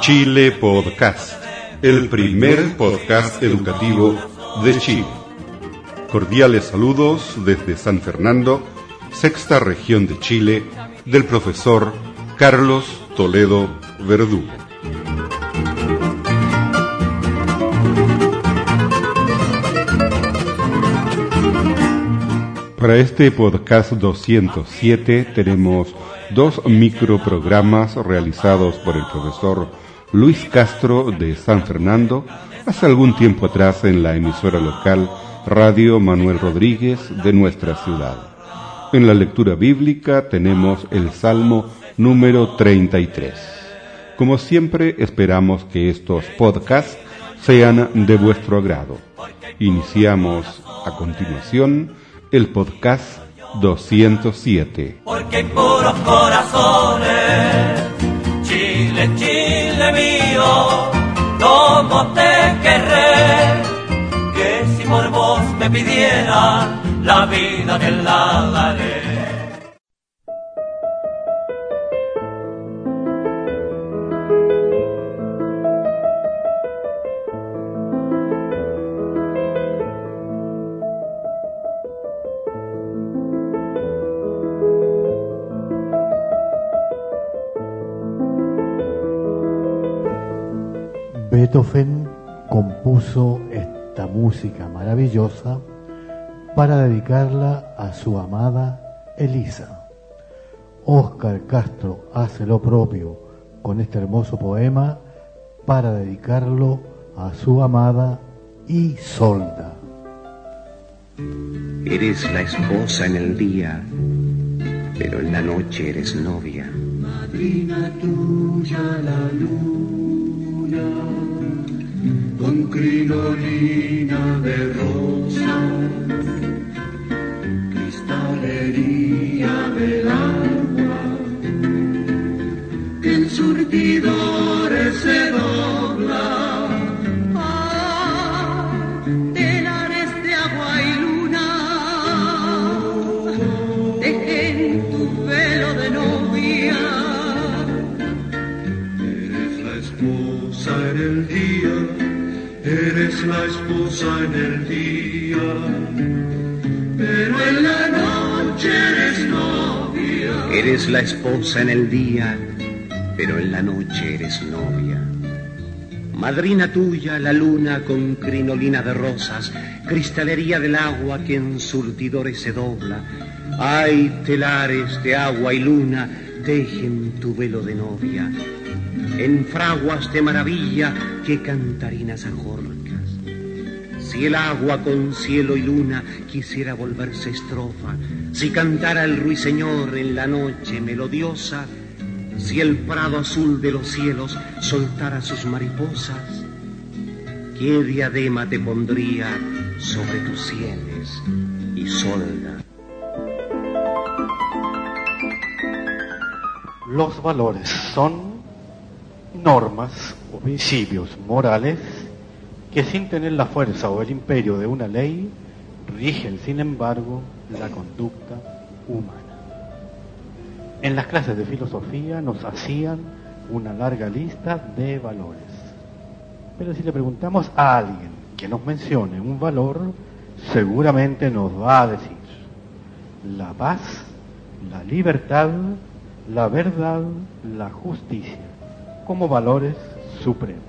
Chile, Podcast, el primer podcast educativo de Chile. Cordiales saludos desde San Fernando, sexta región de Chile, del profesor Carlos Toledo Verdugo. Para este podcast 207 tenemos dos microprogramas realizados por el profesor Luis Castro de San Fernando hace algún tiempo atrás en la emisora local Radio Manuel Rodríguez de nuestra ciudad. En la lectura bíblica tenemos el Salmo número 33. Como siempre esperamos que estos podcasts sean de vuestro agrado. Iniciamos a continuación el podcast 207. Porque hay puros corazones, Chile, Chile mío, como te querré, que si por vos me pidiera la vida te la daré. Beethoven compuso esta música maravillosa para dedicarla a su amada Elisa. Oscar Castro hace lo propio con este hermoso poema para dedicarlo a su amada Isolda. Eres la esposa en el día, pero en la noche eres novia. Madrina tuya la luna, crinolina de rosa, cristalería La esposa en el día, pero en la noche eres novia. Madrina tuya, la luna con crinolina de rosas, cristalería del agua que en surtidores se dobla. Ay, telares de agua y luna, dejen tu velo de novia. En fraguas de maravilla que cantarinas ajorcas. Si el agua con cielo y luna quisiera volverse estrofa, si cantara el ruiseñor en la noche melodiosa, si el prado azul de los cielos soltara sus mariposas, ¿qué diadema te pondría sobre tus sienes, Isolda? Los valores son normas o principios morales que sin tener la fuerza o el imperio de una ley rigen, sin embargo, la conducta humana. En las clases de filosofía nos hacían una larga lista de valores. Pero si le preguntamos a alguien que nos mencione un valor, seguramente nos va a decir la paz, la libertad, la verdad, la justicia, como valores supremos.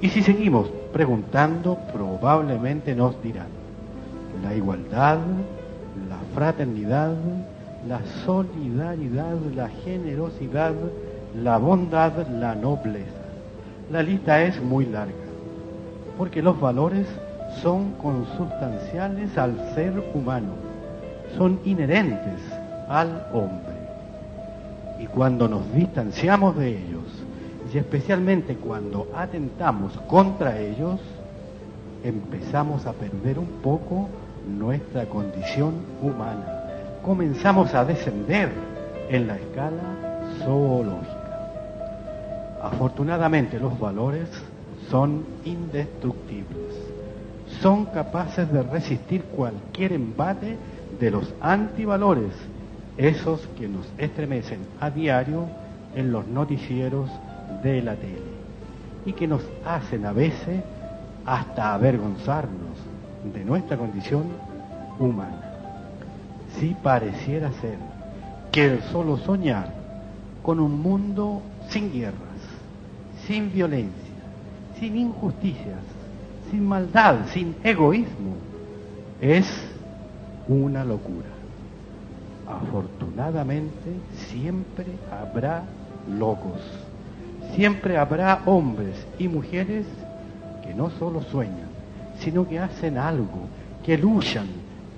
Y si seguimos preguntando, probablemente nos dirán la igualdad, la fraternidad, la solidaridad, la generosidad, la bondad, la nobleza. La lista es muy larga, porque los valores son consubstanciales al ser humano, son inherentes al hombre. Y cuando nos distanciamos de ellos, y especialmente cuando atentamos contra ellos, empezamos a perder un poco nuestra condición humana. Comenzamos a descender en la escala zoológica. Afortunadamente los valores son indestructibles. Son capaces de resistir cualquier embate de los antivalores esos que nos estremecen a diario en los noticieros de la tele y que nos hacen a veces hasta avergonzarnos de nuestra condición humana. Si pareciera ser que el solo soñar con un mundo sin guerras, sin violencia, sin injusticias, sin maldad, sin egoísmo, es una locura. Afortunadamente siempre habrá locos, siempre habrá hombres y mujeres que no solo sueñan, sino que hacen algo, que luchan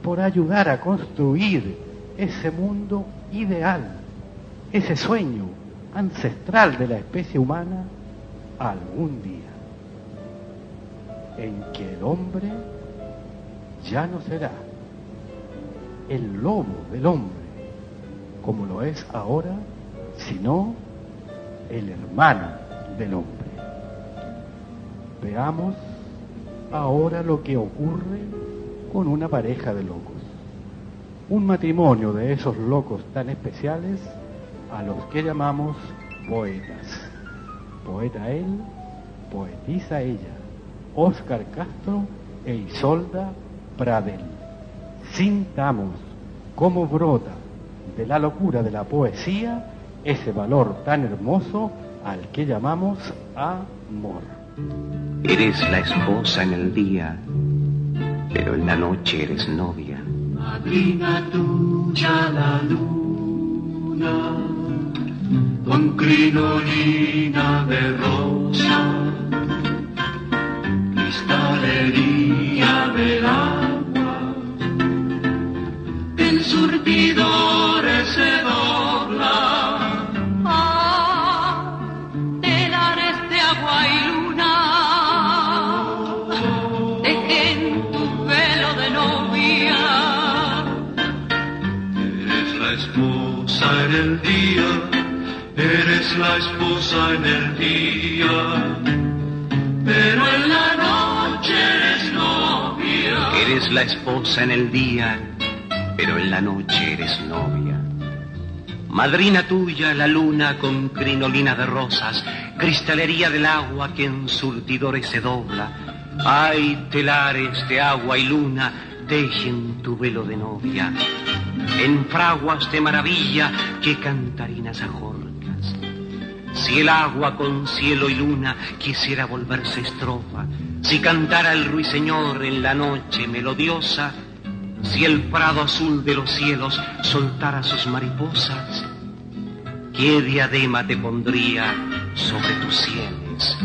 por ayudar a construir ese mundo ideal, ese sueño ancestral de la especie humana algún día, en que el hombre ya no será el lobo del hombre, como lo es ahora, sino el hermano del hombre. Veamos ahora lo que ocurre con una pareja de locos. Un matrimonio de esos locos tan especiales a los que llamamos poetas. Poeta él, poetisa ella, Óscar Castro e Isolda Pradel. Sintamos cómo brota de la locura de la poesía ese valor tan hermoso al que llamamos amor. Eres la esposa en el día, pero en la noche eres novia. Madrina tuya la luna, con crinolina de rosa, cristalería del agua, en surtidores se dobla. La esposa en el día, pero en la noche eres novia. Eres la esposa en el día, pero en la noche eres novia. Madrina tuya, la luna con crinolina de rosas, cristalería del agua que en surtidores se dobla. Ay, telares de agua y luna, dejen tu velo de novia. En fraguas de maravilla que cantarinas ajorcas. Si el agua con cielo y luna quisiera volverse estrofa, si cantara el ruiseñor en la noche melodiosa, si el prado azul de los cielos soltara sus mariposas, ¿qué diadema te pondría sobre tus sienes,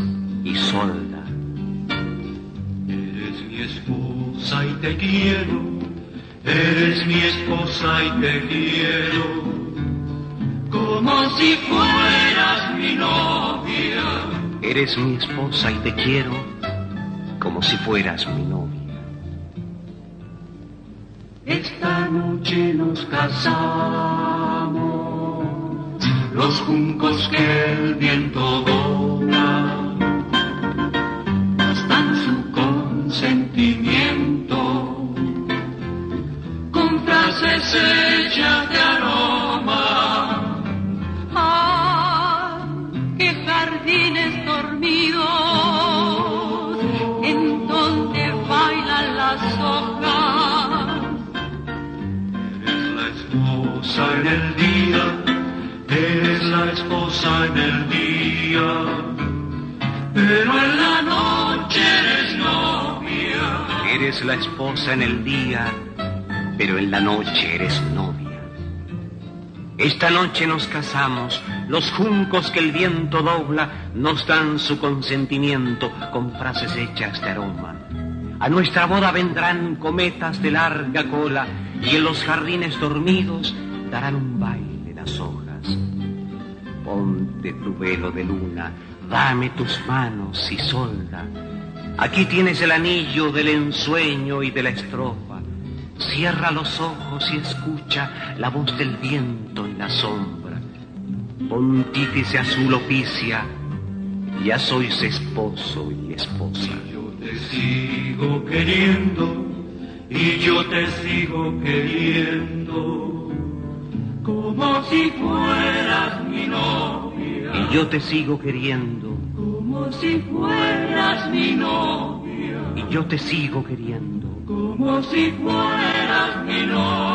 Isolda? Eres mi esposa y te quiero, eres mi esposa y te quiero, como si fueras mi novia. Eres mi esposa y te quiero como si fueras mi novia. Esta noche nos casamos, los juncos que el viento dobla, dan su consentimiento, con frases hechas de aroma. Esposa en el día, eres la esposa en el día, pero en la noche eres novia. Eres la esposa en el día, pero en la noche eres novia. Esta noche nos casamos, los juncos que el viento dobla nos dan su consentimiento con frases hechas de aroma. A nuestra boda vendrán cometas de larga cola y en los jardines dormidos darán un baile las hojas. Ponte tu velo de luna, dame tus manos y solda. Aquí tienes el anillo del ensueño y de la estrofa. Cierra los ojos y escucha la voz del viento en la sombra. Pontífice azul oficia, ya sois esposo y esposa. Yo te sigo queriendo y yo te sigo queriendo, como si fueras mi novia. Y yo te sigo queriendo, Como si fueras mi novia. y yo te sigo queriendo. Como si fueras mi novia.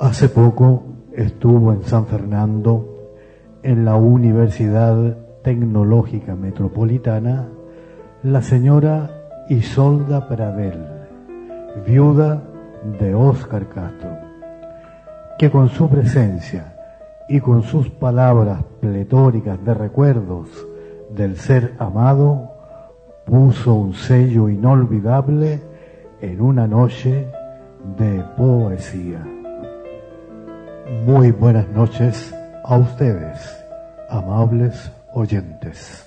Hace poco estuvo en San Fernando, en la Universidad Tecnológica Metropolitana, la señora Isolda Pradel, viuda de Óscar Castro, que con su presencia y con sus palabras pletóricas de recuerdos del ser amado, puso un sello inolvidable en una noche de poesía. Muy buenas noches a ustedes, amables oyentes.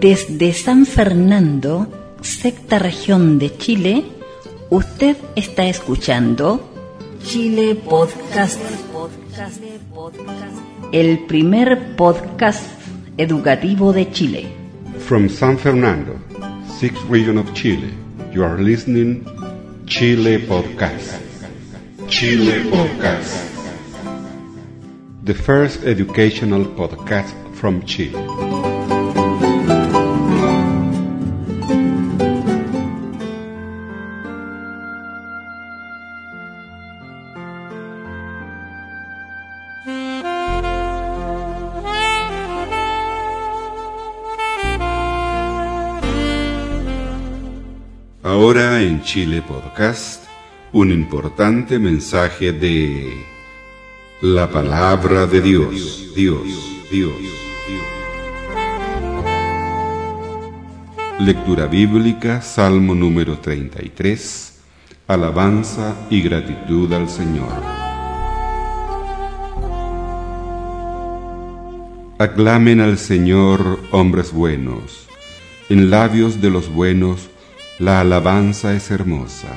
Desde San Fernando, sexta región de Chile, usted está escuchando Chile Podcast, el primer podcast educativo de Chile. From San Fernando, sixth region of Chile, you are listening Chile Podcast. Chile Podcast. The first educational podcast from Chile. Chile Podcast, un importante mensaje de la palabra de Dios, Dios, Dios. Lectura bíblica, Salmo número 33, alabanza y gratitud al Señor. Aclamen al Señor hombres buenos, en labios de los buenos la alabanza es hermosa.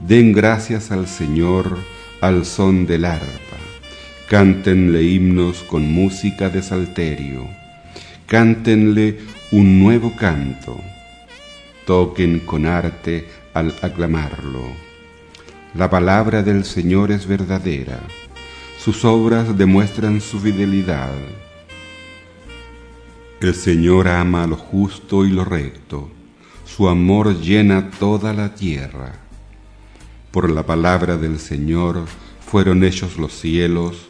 Den gracias al Señor al son del arpa. Cántenle himnos con música de salterio. Cántenle un nuevo canto. Toquen con arte al aclamarlo. La palabra del Señor es verdadera. Sus obras demuestran su fidelidad. El Señor ama lo justo y lo recto su amor llena toda la tierra. Por la palabra del Señor fueron hechos los cielos,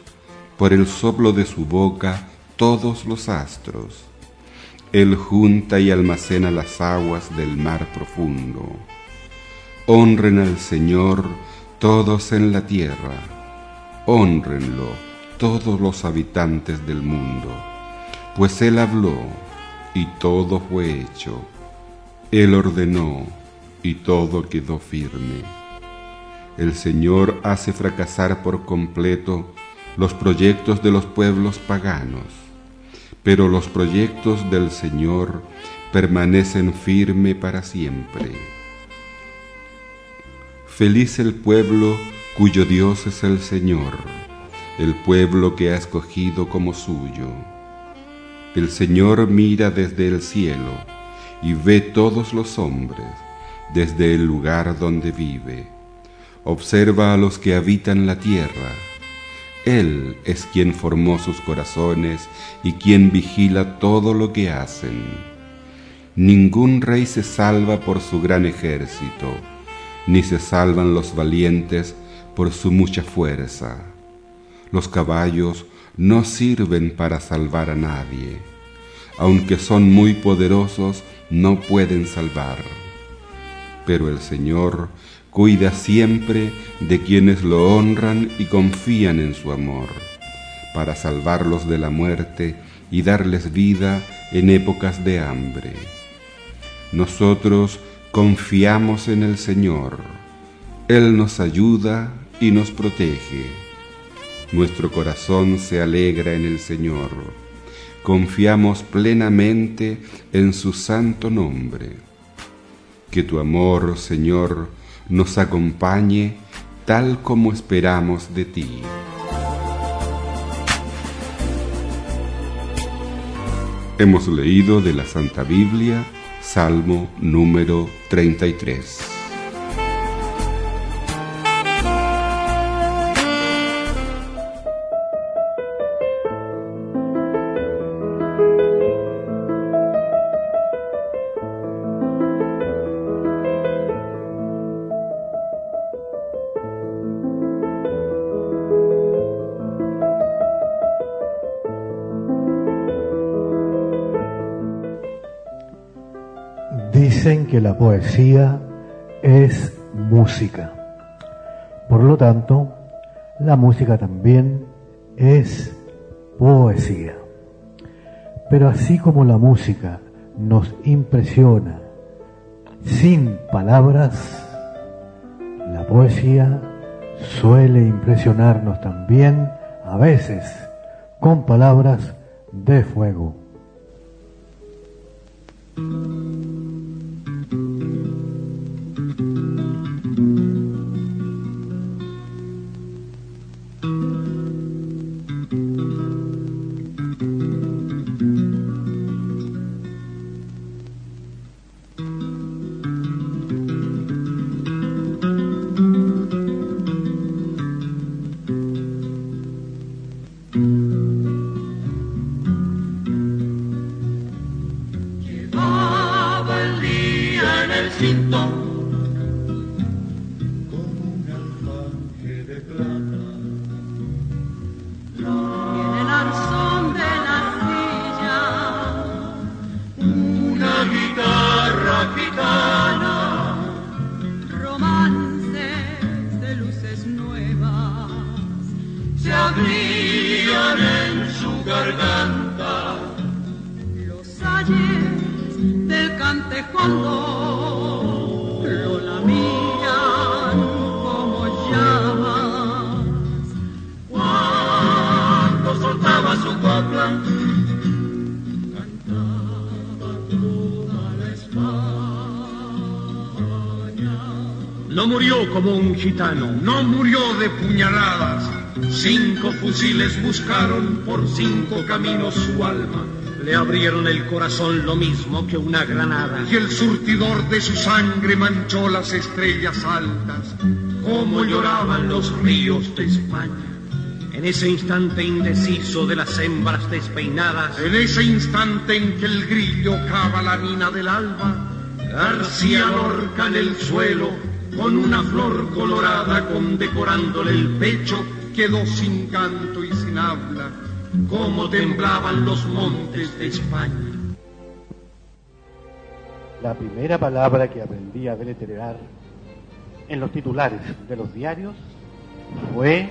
por el soplo de su boca todos los astros. Él junta y almacena las aguas del mar profundo. Honren al Señor todos en la tierra, honrenlo todos los habitantes del mundo, pues Él habló y todo fue hecho él ordenó y todo quedó firme. El Señor hace fracasar por completo los proyectos de los pueblos paganos, pero los proyectos del Señor permanecen firme para siempre. Feliz el pueblo cuyo Dios es el Señor, el pueblo que ha escogido como suyo. El Señor mira desde el cielo y ve todos los hombres desde el lugar donde vive. Observa a los que habitan la tierra. Él es quien formó sus corazones y quien vigila todo lo que hacen. Ningún rey se salva por su gran ejército, ni se salvan los valientes por su mucha fuerza. Los caballos no sirven para salvar a nadie. Aunque son muy poderosos, no pueden salvar. Pero el Señor cuida siempre de quienes lo honran y confían en su amor, para salvarlos de la muerte y darles vida en épocas de hambre. Nosotros confiamos en el Señor. Él nos ayuda y nos protege. Nuestro corazón se alegra en el Señor. Confiamos plenamente en su santo nombre. Que tu amor, Señor, nos acompañe tal como esperamos de ti. Hemos leído de la Santa Biblia, Salmo número 33. La poesía es música. Por lo tanto, la música también es poesía. Pero así como la música nos impresiona sin palabras, la poesía suele impresionarnos también a veces con palabras de fuego. el cinto como un gitano, no murió de puñaladas. Cinco fusiles buscaron por cinco caminos su alma. Le abrieron el corazón lo mismo que una granada. Y el surtidor de su sangre manchó las estrellas altas. Como lloraban los ríos de España. En ese instante indeciso de las hembras despeinadas. En ese instante en que el grillo cava la mina del alba. García Lorca en el suelo con una flor colorada condecorándole el pecho, quedó sin canto y sin habla, como temblaban los montes de España. La primera palabra que aprendí a deletrear en los titulares de los diarios fue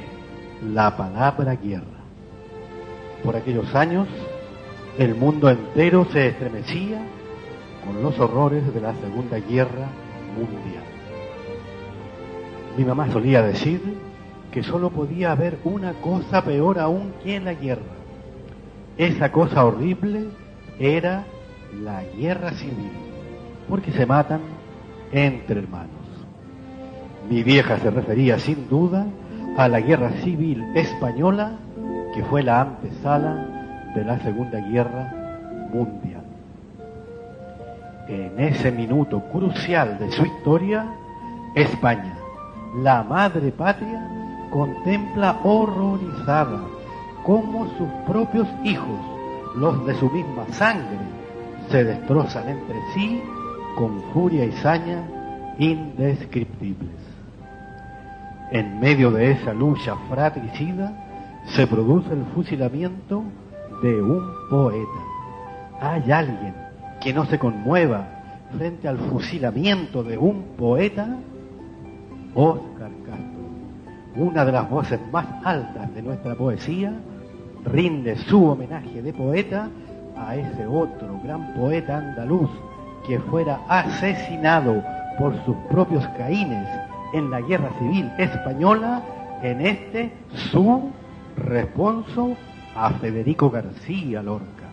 la palabra guerra. Por aquellos años, el mundo entero se estremecía con los horrores de la Segunda Guerra Mundial. Mi mamá solía decir que solo podía haber una cosa peor aún que en la guerra. Esa cosa horrible era la guerra civil, porque se matan entre hermanos. Mi vieja se refería sin duda a la guerra civil española, que fue la antesala de la Segunda Guerra Mundial. En ese minuto crucial de su historia, España la madre patria contempla horrorizada cómo sus propios hijos, los de su misma sangre, se destrozan entre sí con furia y saña indescriptibles. En medio de esa lucha fratricida se produce el fusilamiento de un poeta. ¿Hay alguien que no se conmueva frente al fusilamiento de un poeta? Oscar Castro, una de las voces más altas de nuestra poesía, rinde su homenaje de poeta a ese otro gran poeta andaluz que fuera asesinado por sus propios caínes en la guerra civil española, en este su responso a Federico García Lorca.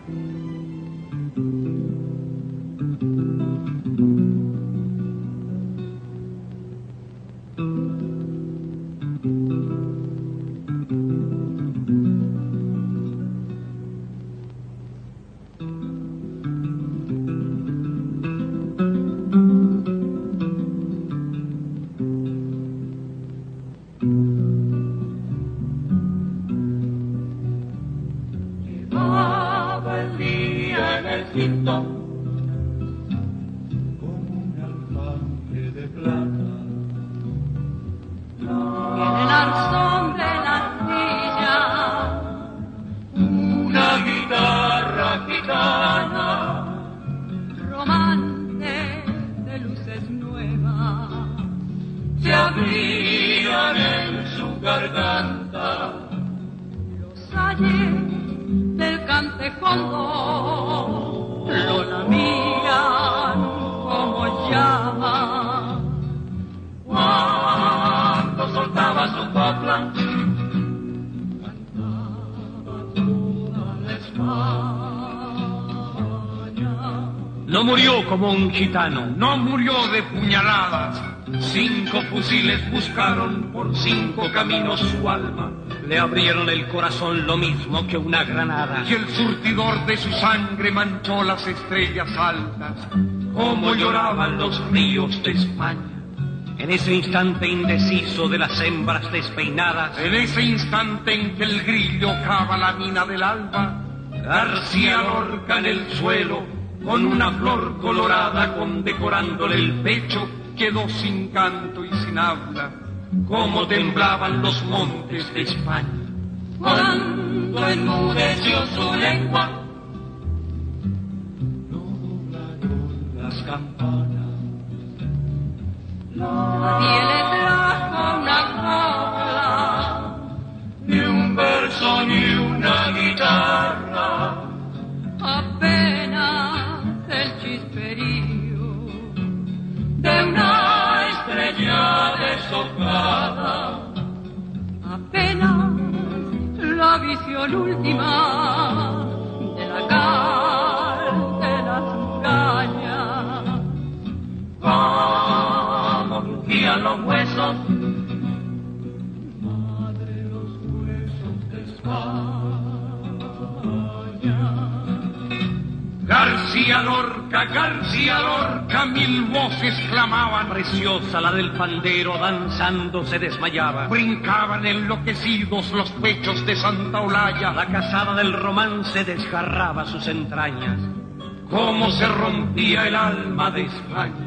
Gitano no murió de puñaladas. Cinco fusiles buscaron por cinco caminos su alma. Le abrieron el corazón lo mismo que una granada. Y el surtidor de su sangre manchó las estrellas altas. Como lloraban los ríos de España. En ese instante indeciso de las hembras despeinadas. En ese instante en que el grillo cava la mina del alba. García Lorca en el suelo con una flor colorada condecorándole el pecho, quedó sin canto y sin habla, como temblaban los montes de España. Cuando enmudeció su lengua, no doblaron las campanas. La visión última de la las murallas. Como crujían los huesos, madre los huesos de España. García Lorca, García Lorca, mil voces clamaban. Preciosa la del pandero, danzando se desmayaba. Brincaban enloquecidos los pechos de Santa Olaya. La casada del romance desgarraba sus entrañas. Cómo se rompía el alma de España.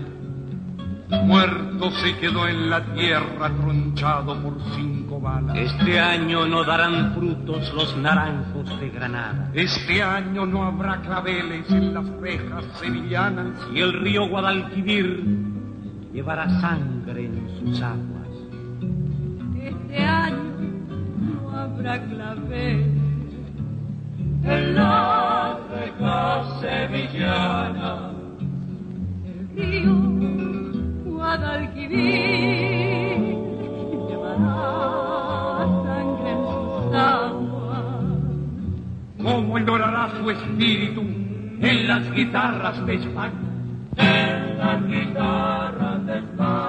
Muerto se quedó en la tierra tronchado por cinco balas. Este año no darán frutos los naranjos de Granada. Este año no habrá claveles en las rejas sevillanas. Y el río Guadalquivir llevará sangre en sus aguas. Este año no habrá claveles en las rejas sevillanas. El río Guadalquivir llevará sangre en sus aguas. ¿Cómo llorará su espíritu en las guitarras de España? En las guitarras de España.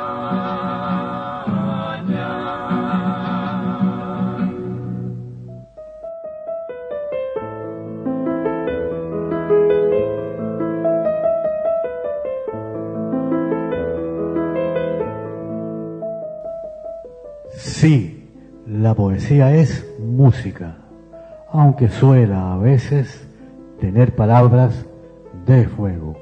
Poesía es música, aunque suela a veces tener palabras de fuego.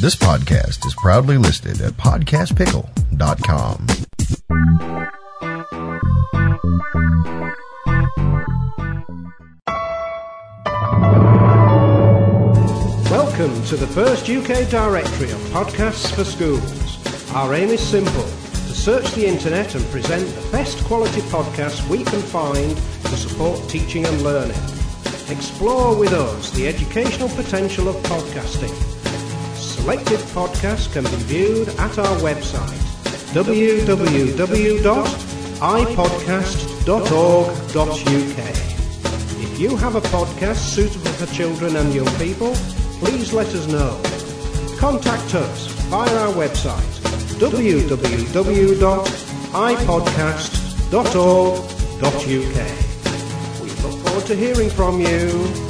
This podcast is proudly listed at podcastpickle.com. Welcome to the first UK directory of podcasts for schools. Our aim is simple to search the internet and present the best quality podcasts we can find to support teaching and learning. Explore with us the educational potential of podcasting. Selected podcasts can be viewed at our website www.ipodcast.org.uk. If you have a podcast suitable for children and young people, please let us know. Contact us via our website www.ipodcast.org.uk. We look forward to hearing from you.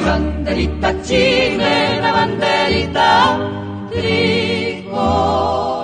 mi banderita chilena, banderita tricolor.